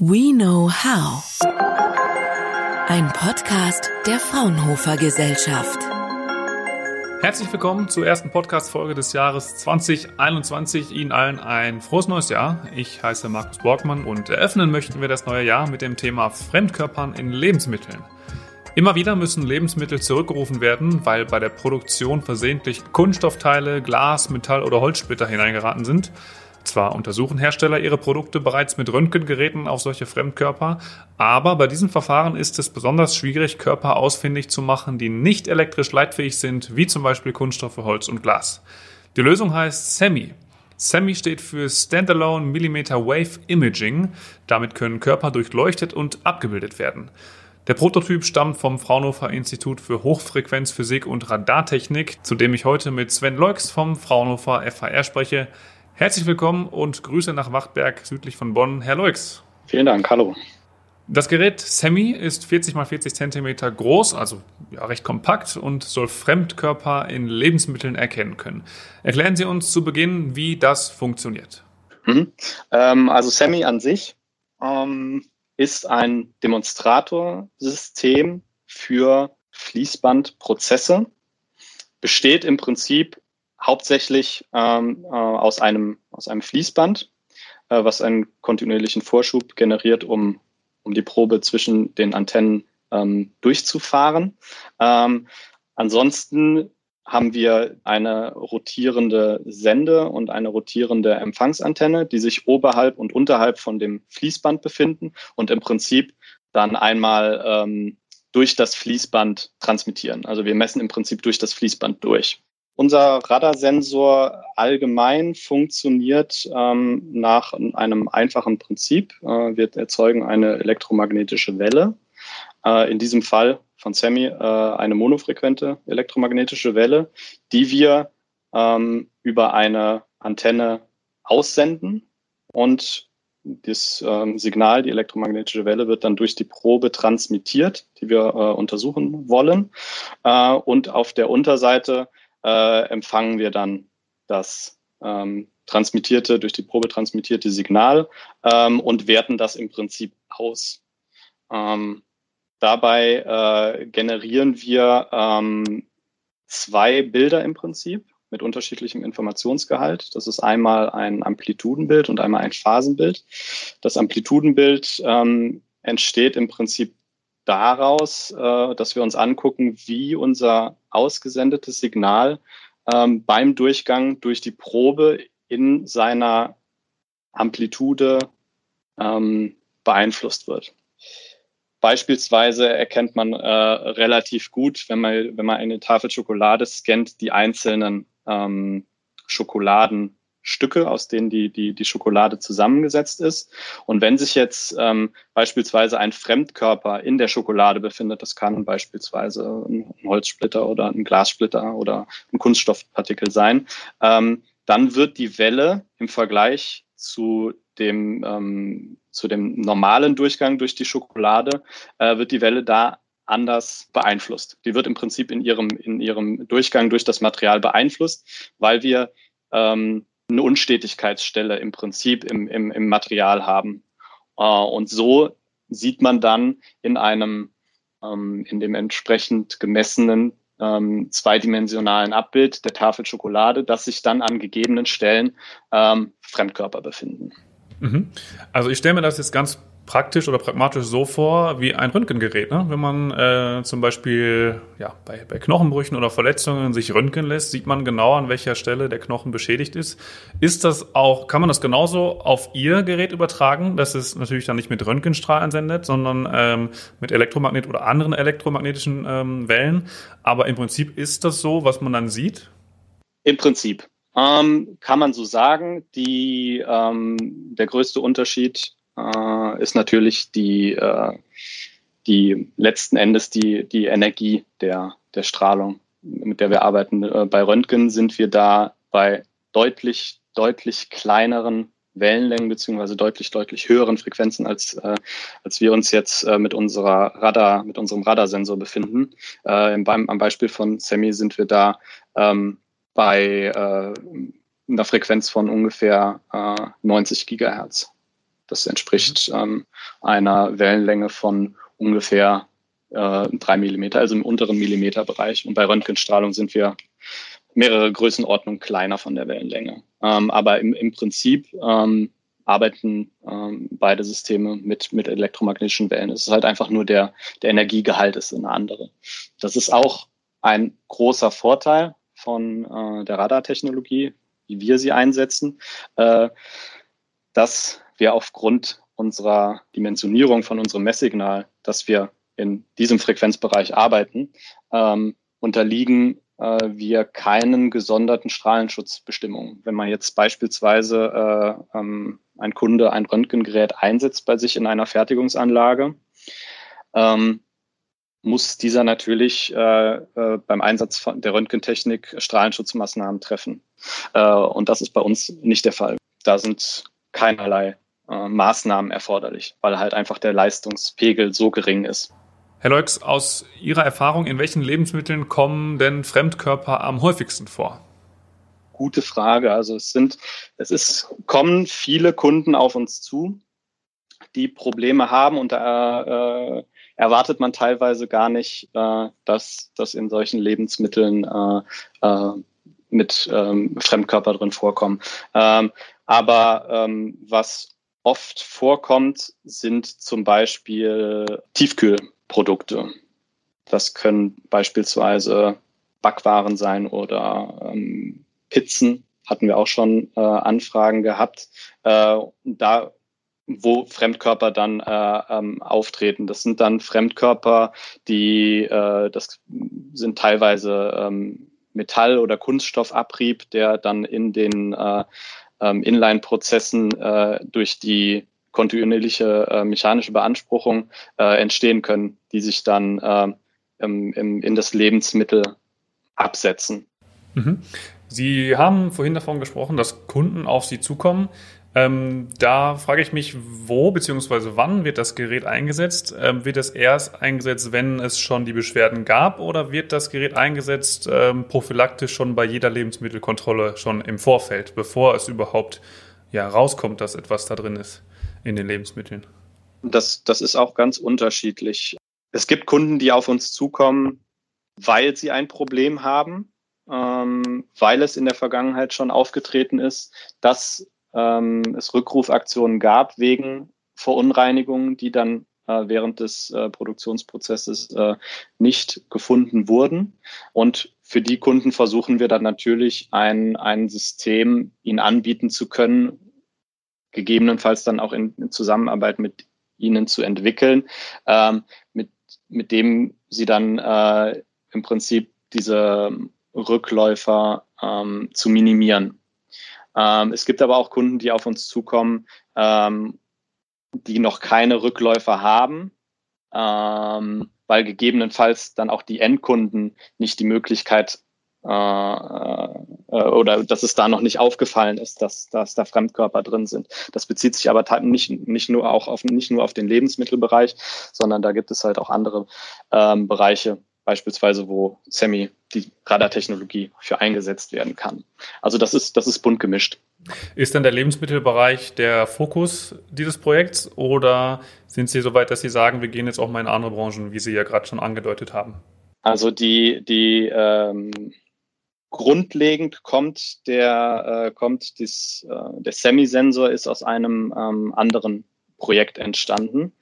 We Know How. Ein Podcast der Fraunhofer Gesellschaft. Herzlich willkommen zur ersten Podcast-Folge des Jahres 2021. Ihnen allen ein frohes neues Jahr. Ich heiße Markus Borgmann und eröffnen möchten wir das neue Jahr mit dem Thema Fremdkörpern in Lebensmitteln. Immer wieder müssen Lebensmittel zurückgerufen werden, weil bei der Produktion versehentlich Kunststoffteile, Glas, Metall oder Holzsplitter hineingeraten sind. Zwar untersuchen Hersteller ihre Produkte bereits mit Röntgengeräten auf solche Fremdkörper, aber bei diesem Verfahren ist es besonders schwierig, Körper ausfindig zu machen, die nicht elektrisch leitfähig sind, wie zum Beispiel Kunststoffe, Holz und Glas. Die Lösung heißt SEMI. SEMI steht für Standalone Millimeter Wave Imaging. Damit können Körper durchleuchtet und abgebildet werden. Der Prototyp stammt vom Fraunhofer Institut für Hochfrequenzphysik und Radartechnik, zu dem ich heute mit Sven Leux vom Fraunhofer FHR spreche. Herzlich willkommen und Grüße nach Wachtberg südlich von Bonn, Herr Leux. Vielen Dank, hallo. Das Gerät SEMI ist 40 x 40 cm groß, also ja, recht kompakt und soll Fremdkörper in Lebensmitteln erkennen können. Erklären Sie uns zu Beginn, wie das funktioniert. Mhm. Ähm, also SEMI an sich ähm, ist ein Demonstratorsystem für Fließbandprozesse, besteht im Prinzip hauptsächlich ähm, äh, aus, einem, aus einem Fließband, äh, was einen kontinuierlichen Vorschub generiert, um, um die Probe zwischen den Antennen ähm, durchzufahren. Ähm, ansonsten haben wir eine rotierende Sende und eine rotierende Empfangsantenne, die sich oberhalb und unterhalb von dem Fließband befinden und im Prinzip dann einmal ähm, durch das Fließband transmittieren. Also wir messen im Prinzip durch das Fließband durch. Unser Radarsensor allgemein funktioniert ähm, nach einem einfachen Prinzip. Äh, wir erzeugen eine elektromagnetische Welle. Äh, in diesem Fall von SEMI äh, eine monofrequente elektromagnetische Welle, die wir ähm, über eine Antenne aussenden und das ähm, Signal, die elektromagnetische Welle, wird dann durch die Probe transmittiert, die wir äh, untersuchen wollen. Äh, und auf der Unterseite äh, empfangen wir dann das ähm, transmittierte, durch die Probe transmittierte Signal ähm, und werten das im Prinzip aus. Ähm, dabei äh, generieren wir ähm, zwei Bilder im Prinzip mit unterschiedlichem Informationsgehalt. Das ist einmal ein Amplitudenbild und einmal ein Phasenbild. Das Amplitudenbild ähm, entsteht im Prinzip daraus, äh, dass wir uns angucken, wie unser ausgesendetes Signal ähm, beim Durchgang durch die Probe in seiner Amplitude ähm, beeinflusst wird. Beispielsweise erkennt man äh, relativ gut, wenn man, wenn man eine Tafel Schokolade scannt, die einzelnen ähm, Schokoladen Stücke, aus denen die, die, die Schokolade zusammengesetzt ist. Und wenn sich jetzt ähm, beispielsweise ein Fremdkörper in der Schokolade befindet, das kann beispielsweise ein Holzsplitter oder ein Glassplitter oder ein Kunststoffpartikel sein, ähm, dann wird die Welle im Vergleich zu dem, ähm, zu dem normalen Durchgang durch die Schokolade, äh, wird die Welle da anders beeinflusst. Die wird im Prinzip in ihrem, in ihrem Durchgang durch das Material beeinflusst, weil wir ähm, eine Unstetigkeitsstelle im Prinzip im, im, im Material haben. Äh, und so sieht man dann in einem, ähm, in dem entsprechend gemessenen ähm, zweidimensionalen Abbild der Tafel Schokolade, dass sich dann an gegebenen Stellen ähm, Fremdkörper befinden. Mhm. Also ich stelle mir das jetzt ganz praktisch oder pragmatisch so vor wie ein Röntgengerät. Ne? Wenn man äh, zum Beispiel ja, bei, bei Knochenbrüchen oder Verletzungen sich röntgen lässt, sieht man genau, an welcher Stelle der Knochen beschädigt ist. Ist das auch, kann man das genauso auf Ihr Gerät übertragen, dass es natürlich dann nicht mit Röntgenstrahlen sendet, sondern ähm, mit Elektromagnet oder anderen elektromagnetischen ähm, Wellen. Aber im Prinzip ist das so, was man dann sieht? Im Prinzip. Ähm, kann man so sagen. Die, ähm, der größte Unterschied äh, ist natürlich die, äh, die letzten Endes die, die Energie der, der Strahlung, mit der wir arbeiten. Äh, bei Röntgen sind wir da bei deutlich, deutlich kleineren Wellenlängen beziehungsweise deutlich, deutlich höheren Frequenzen, als, äh, als wir uns jetzt äh, mit unserer Radar, mit unserem Radarsensor befinden. Äh, beim, am Beispiel von Semi sind wir da ähm, bei äh, einer Frequenz von ungefähr äh, 90 Gigahertz. Das entspricht ähm, einer Wellenlänge von ungefähr äh, drei Millimeter, also im unteren Millimeterbereich. Und bei Röntgenstrahlung sind wir mehrere Größenordnungen kleiner von der Wellenlänge. Ähm, aber im, im Prinzip ähm, arbeiten ähm, beide Systeme mit, mit elektromagnetischen Wellen. Es ist halt einfach nur der, der Energiegehalt ist eine andere. Das ist auch ein großer Vorteil von äh, der Radartechnologie, wie wir sie einsetzen, äh, dass wir aufgrund unserer Dimensionierung von unserem Messsignal, dass wir in diesem Frequenzbereich arbeiten, ähm, unterliegen äh, wir keinen gesonderten Strahlenschutzbestimmungen. Wenn man jetzt beispielsweise äh, ähm, ein Kunde ein Röntgengerät einsetzt bei sich in einer Fertigungsanlage, ähm, muss dieser natürlich äh, äh, beim Einsatz der Röntgentechnik Strahlenschutzmaßnahmen treffen. Äh, und das ist bei uns nicht der Fall. Da sind keinerlei äh, Maßnahmen erforderlich, weil halt einfach der Leistungspegel so gering ist. Herr Leux, aus Ihrer Erfahrung, in welchen Lebensmitteln kommen denn Fremdkörper am häufigsten vor? Gute Frage. Also es sind, es ist, kommen viele Kunden auf uns zu, die Probleme haben und da äh, erwartet man teilweise gar nicht, äh, dass das in solchen Lebensmitteln äh, äh, mit ähm, Fremdkörper drin vorkommen. Ähm, aber ähm, was oft vorkommt, sind zum Beispiel Tiefkühlprodukte. Das können beispielsweise Backwaren sein oder ähm, Pizzen. Hatten wir auch schon äh, Anfragen gehabt. Äh, da wo Fremdkörper dann äh, ähm, auftreten. Das sind dann Fremdkörper, die äh, das sind teilweise ähm, Metall- oder Kunststoffabrieb, der dann in den äh, ähm, Inline-Prozessen äh, durch die kontinuierliche äh, mechanische Beanspruchung äh, entstehen können, die sich dann äh, im, im, in das Lebensmittel absetzen. Mhm. Sie haben vorhin davon gesprochen, dass Kunden auf Sie zukommen. Ähm, da frage ich mich, wo bzw. wann wird das Gerät eingesetzt? Ähm, wird es erst eingesetzt, wenn es schon die Beschwerden gab oder wird das Gerät eingesetzt ähm, prophylaktisch schon bei jeder Lebensmittelkontrolle schon im Vorfeld, bevor es überhaupt ja, rauskommt, dass etwas da drin ist in den Lebensmitteln? Das, das ist auch ganz unterschiedlich. Es gibt Kunden, die auf uns zukommen, weil sie ein Problem haben, ähm, weil es in der Vergangenheit schon aufgetreten ist, dass ähm, es Rückrufaktionen gab wegen Verunreinigungen, die dann äh, während des äh, Produktionsprozesses äh, nicht gefunden wurden. Und für die Kunden versuchen wir dann natürlich ein, ein System ihnen anbieten zu können, gegebenenfalls dann auch in, in Zusammenarbeit mit ihnen zu entwickeln, ähm, mit, mit dem sie dann äh, im Prinzip diese Rückläufer ähm, zu minimieren. Ähm, es gibt aber auch Kunden, die auf uns zukommen, ähm, die noch keine Rückläufer haben, ähm, weil gegebenenfalls dann auch die Endkunden nicht die Möglichkeit äh, äh, oder dass es da noch nicht aufgefallen ist, dass, dass da Fremdkörper drin sind. Das bezieht sich aber nicht, nicht nur auch auf nicht nur auf den Lebensmittelbereich, sondern da gibt es halt auch andere ähm, Bereiche, beispielsweise, wo Semi, die Radartechnologie, für eingesetzt werden kann. Also das ist, das ist bunt gemischt. Ist denn der Lebensmittelbereich der Fokus dieses Projekts oder sind Sie so weit, dass Sie sagen, wir gehen jetzt auch mal in andere Branchen, wie Sie ja gerade schon angedeutet haben? Also die, die ähm, grundlegend kommt der, äh, kommt dies, äh, der Semi-Sensor ist aus einem ähm, anderen Projekt entstanden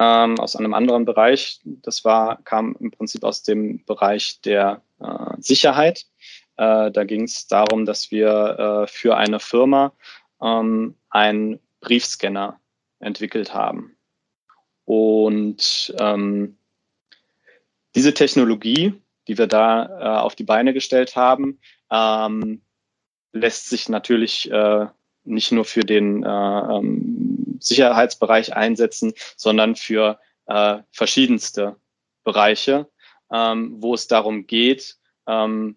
ähm, aus einem anderen Bereich. Das war, kam im Prinzip aus dem Bereich der äh, Sicherheit. Äh, da ging es darum, dass wir äh, für eine Firma ähm, einen Briefscanner entwickelt haben. Und ähm, diese Technologie, die wir da äh, auf die Beine gestellt haben, ähm, lässt sich natürlich äh, nicht nur für den äh, ähm, Sicherheitsbereich einsetzen, sondern für äh, verschiedenste Bereiche, ähm, wo es darum geht, ähm,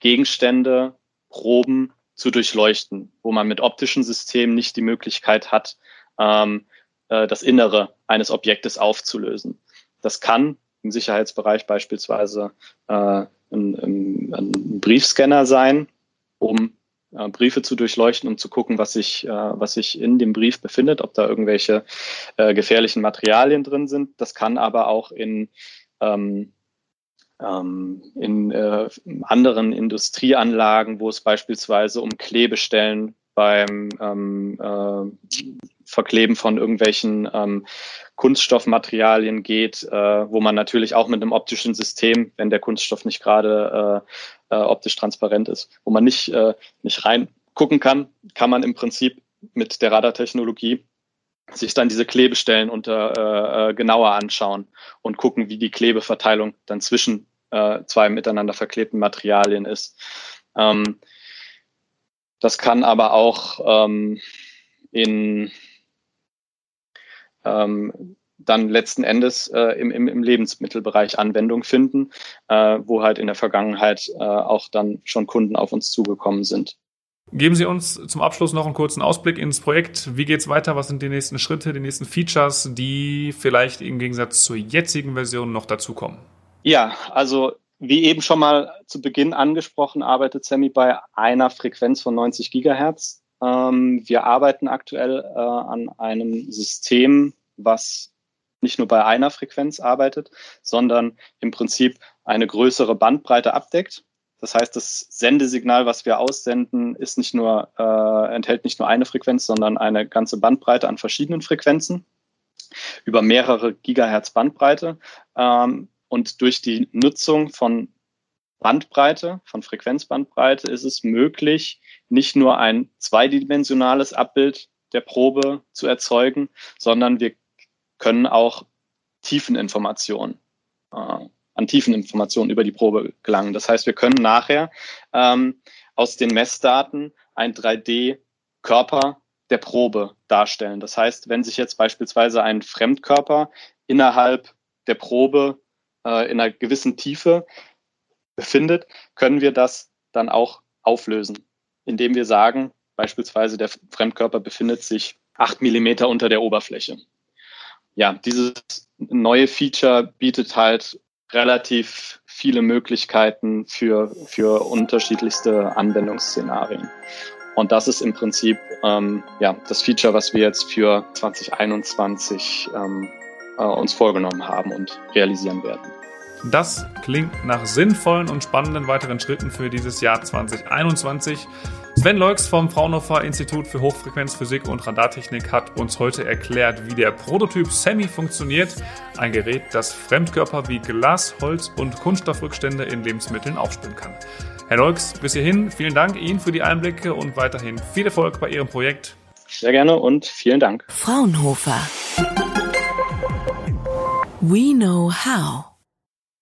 Gegenstände, Proben zu durchleuchten, wo man mit optischen Systemen nicht die Möglichkeit hat, ähm, äh, das Innere eines Objektes aufzulösen. Das kann im Sicherheitsbereich beispielsweise äh, ein, ein, ein Briefscanner sein, um äh, Briefe zu durchleuchten und zu gucken, was sich, äh, was sich in dem Brief befindet, ob da irgendwelche äh, gefährlichen Materialien drin sind. Das kann aber auch in ähm, ähm, in äh, anderen Industrieanlagen, wo es beispielsweise um Klebestellen beim ähm, äh, Verkleben von irgendwelchen ähm, Kunststoffmaterialien geht, äh, wo man natürlich auch mit einem optischen System, wenn der Kunststoff nicht gerade äh, äh, optisch transparent ist, wo man nicht, äh, nicht reingucken kann, kann man im Prinzip mit der Radartechnologie sich dann diese Klebestellen unter, äh, äh, genauer anschauen und gucken, wie die Klebeverteilung dann zwischen äh, zwei miteinander verklebten Materialien ist. Ähm, das kann aber auch ähm, in ähm, dann letzten Endes äh, im, im, im Lebensmittelbereich Anwendung finden, äh, wo halt in der Vergangenheit äh, auch dann schon Kunden auf uns zugekommen sind. Geben Sie uns zum Abschluss noch einen kurzen Ausblick ins Projekt. Wie geht es weiter? Was sind die nächsten Schritte, die nächsten Features, die vielleicht im Gegensatz zur jetzigen Version noch dazukommen? Ja, also wie eben schon mal zu Beginn angesprochen, arbeitet Semi bei einer Frequenz von 90 Gigahertz. Ähm, wir arbeiten aktuell äh, an einem System, was nicht nur bei einer Frequenz arbeitet, sondern im Prinzip eine größere Bandbreite abdeckt. Das heißt, das Sendesignal, was wir aussenden, ist nicht nur, äh, enthält nicht nur eine Frequenz, sondern eine ganze Bandbreite an verschiedenen Frequenzen über mehrere Gigahertz Bandbreite. Ähm, und durch die Nutzung von Bandbreite, von Frequenzbandbreite, ist es möglich, nicht nur ein zweidimensionales Abbild der Probe zu erzeugen, sondern wir können auch Tiefeninformationen, äh, an Tiefeninformationen über die Probe gelangen. Das heißt, wir können nachher ähm, aus den Messdaten ein 3D-Körper der Probe darstellen. Das heißt, wenn sich jetzt beispielsweise ein Fremdkörper innerhalb der Probe äh, in einer gewissen Tiefe befindet, können wir das dann auch auflösen, indem wir sagen, beispielsweise der Fremdkörper befindet sich acht Millimeter unter der Oberfläche. Ja, dieses neue Feature bietet halt relativ viele Möglichkeiten für, für unterschiedlichste Anwendungsszenarien. Und das ist im Prinzip ähm, ja, das Feature, was wir jetzt für 2021 ähm, äh, uns vorgenommen haben und realisieren werden. Das klingt nach sinnvollen und spannenden weiteren Schritten für dieses Jahr 2021. Sven Leux vom Fraunhofer Institut für Hochfrequenzphysik und Radartechnik hat uns heute erklärt, wie der Prototyp Semi funktioniert. Ein Gerät, das Fremdkörper wie Glas, Holz und Kunststoffrückstände in Lebensmitteln aufspüren kann. Herr Leux, bis hierhin vielen Dank Ihnen für die Einblicke und weiterhin viel Erfolg bei Ihrem Projekt. Sehr gerne und vielen Dank. Fraunhofer. We know how.